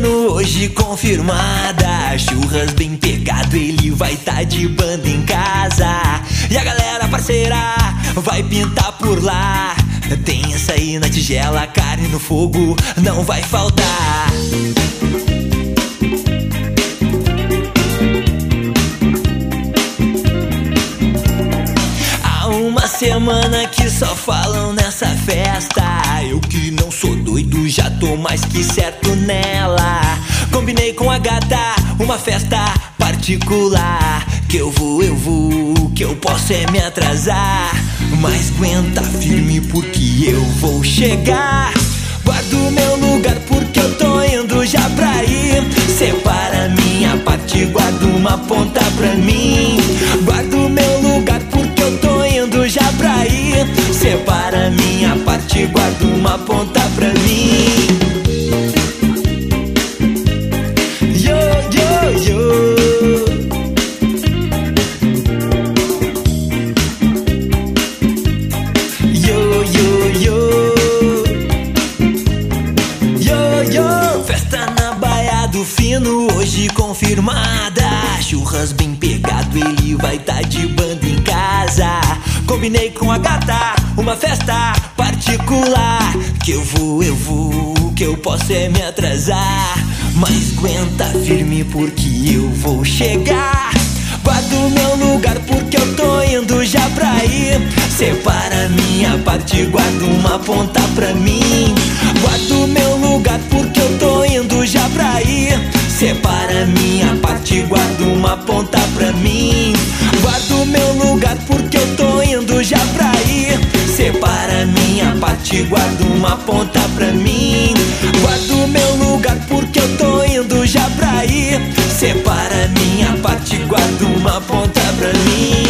hoje confirmada. Churras bem pegado, ele vai tá de banda em casa. E a galera parceira vai pintar por lá. Tem açaí na tigela, carne no fogo, não vai faltar. Há uma semana que só falam nessa festa. Eu que não doido, já tô mais que certo nela. Combinei com a gata uma festa particular. Que eu vou, eu vou, que eu posso é me atrasar. Mas aguenta firme porque eu vou chegar. Guardo meu lugar porque eu tô indo já pra ir. Separa minha parte, guarda uma ponta pra mim. Guardo meu lugar porque eu tô indo já pra ir. Separa minha parte, guarda uma ponta Fino, hoje confirmada. Churras bem pegado, ele vai tá de banda em casa. Combinei com a gata, uma festa particular. Que eu vou, eu vou, que eu posso é me atrasar. Mas aguenta firme porque eu vou chegar. Guardo meu lugar porque eu tô indo já pra ir. Separa minha parte, guarda uma ponta pra mim. Minha parte, guarda uma ponta pra mim. Guardo meu lugar porque eu tô indo já pra ir. Separa minha parte, guarda uma ponta pra mim. Guardo meu lugar porque eu tô indo já pra ir. Separa minha parte, guarda uma ponta pra mim.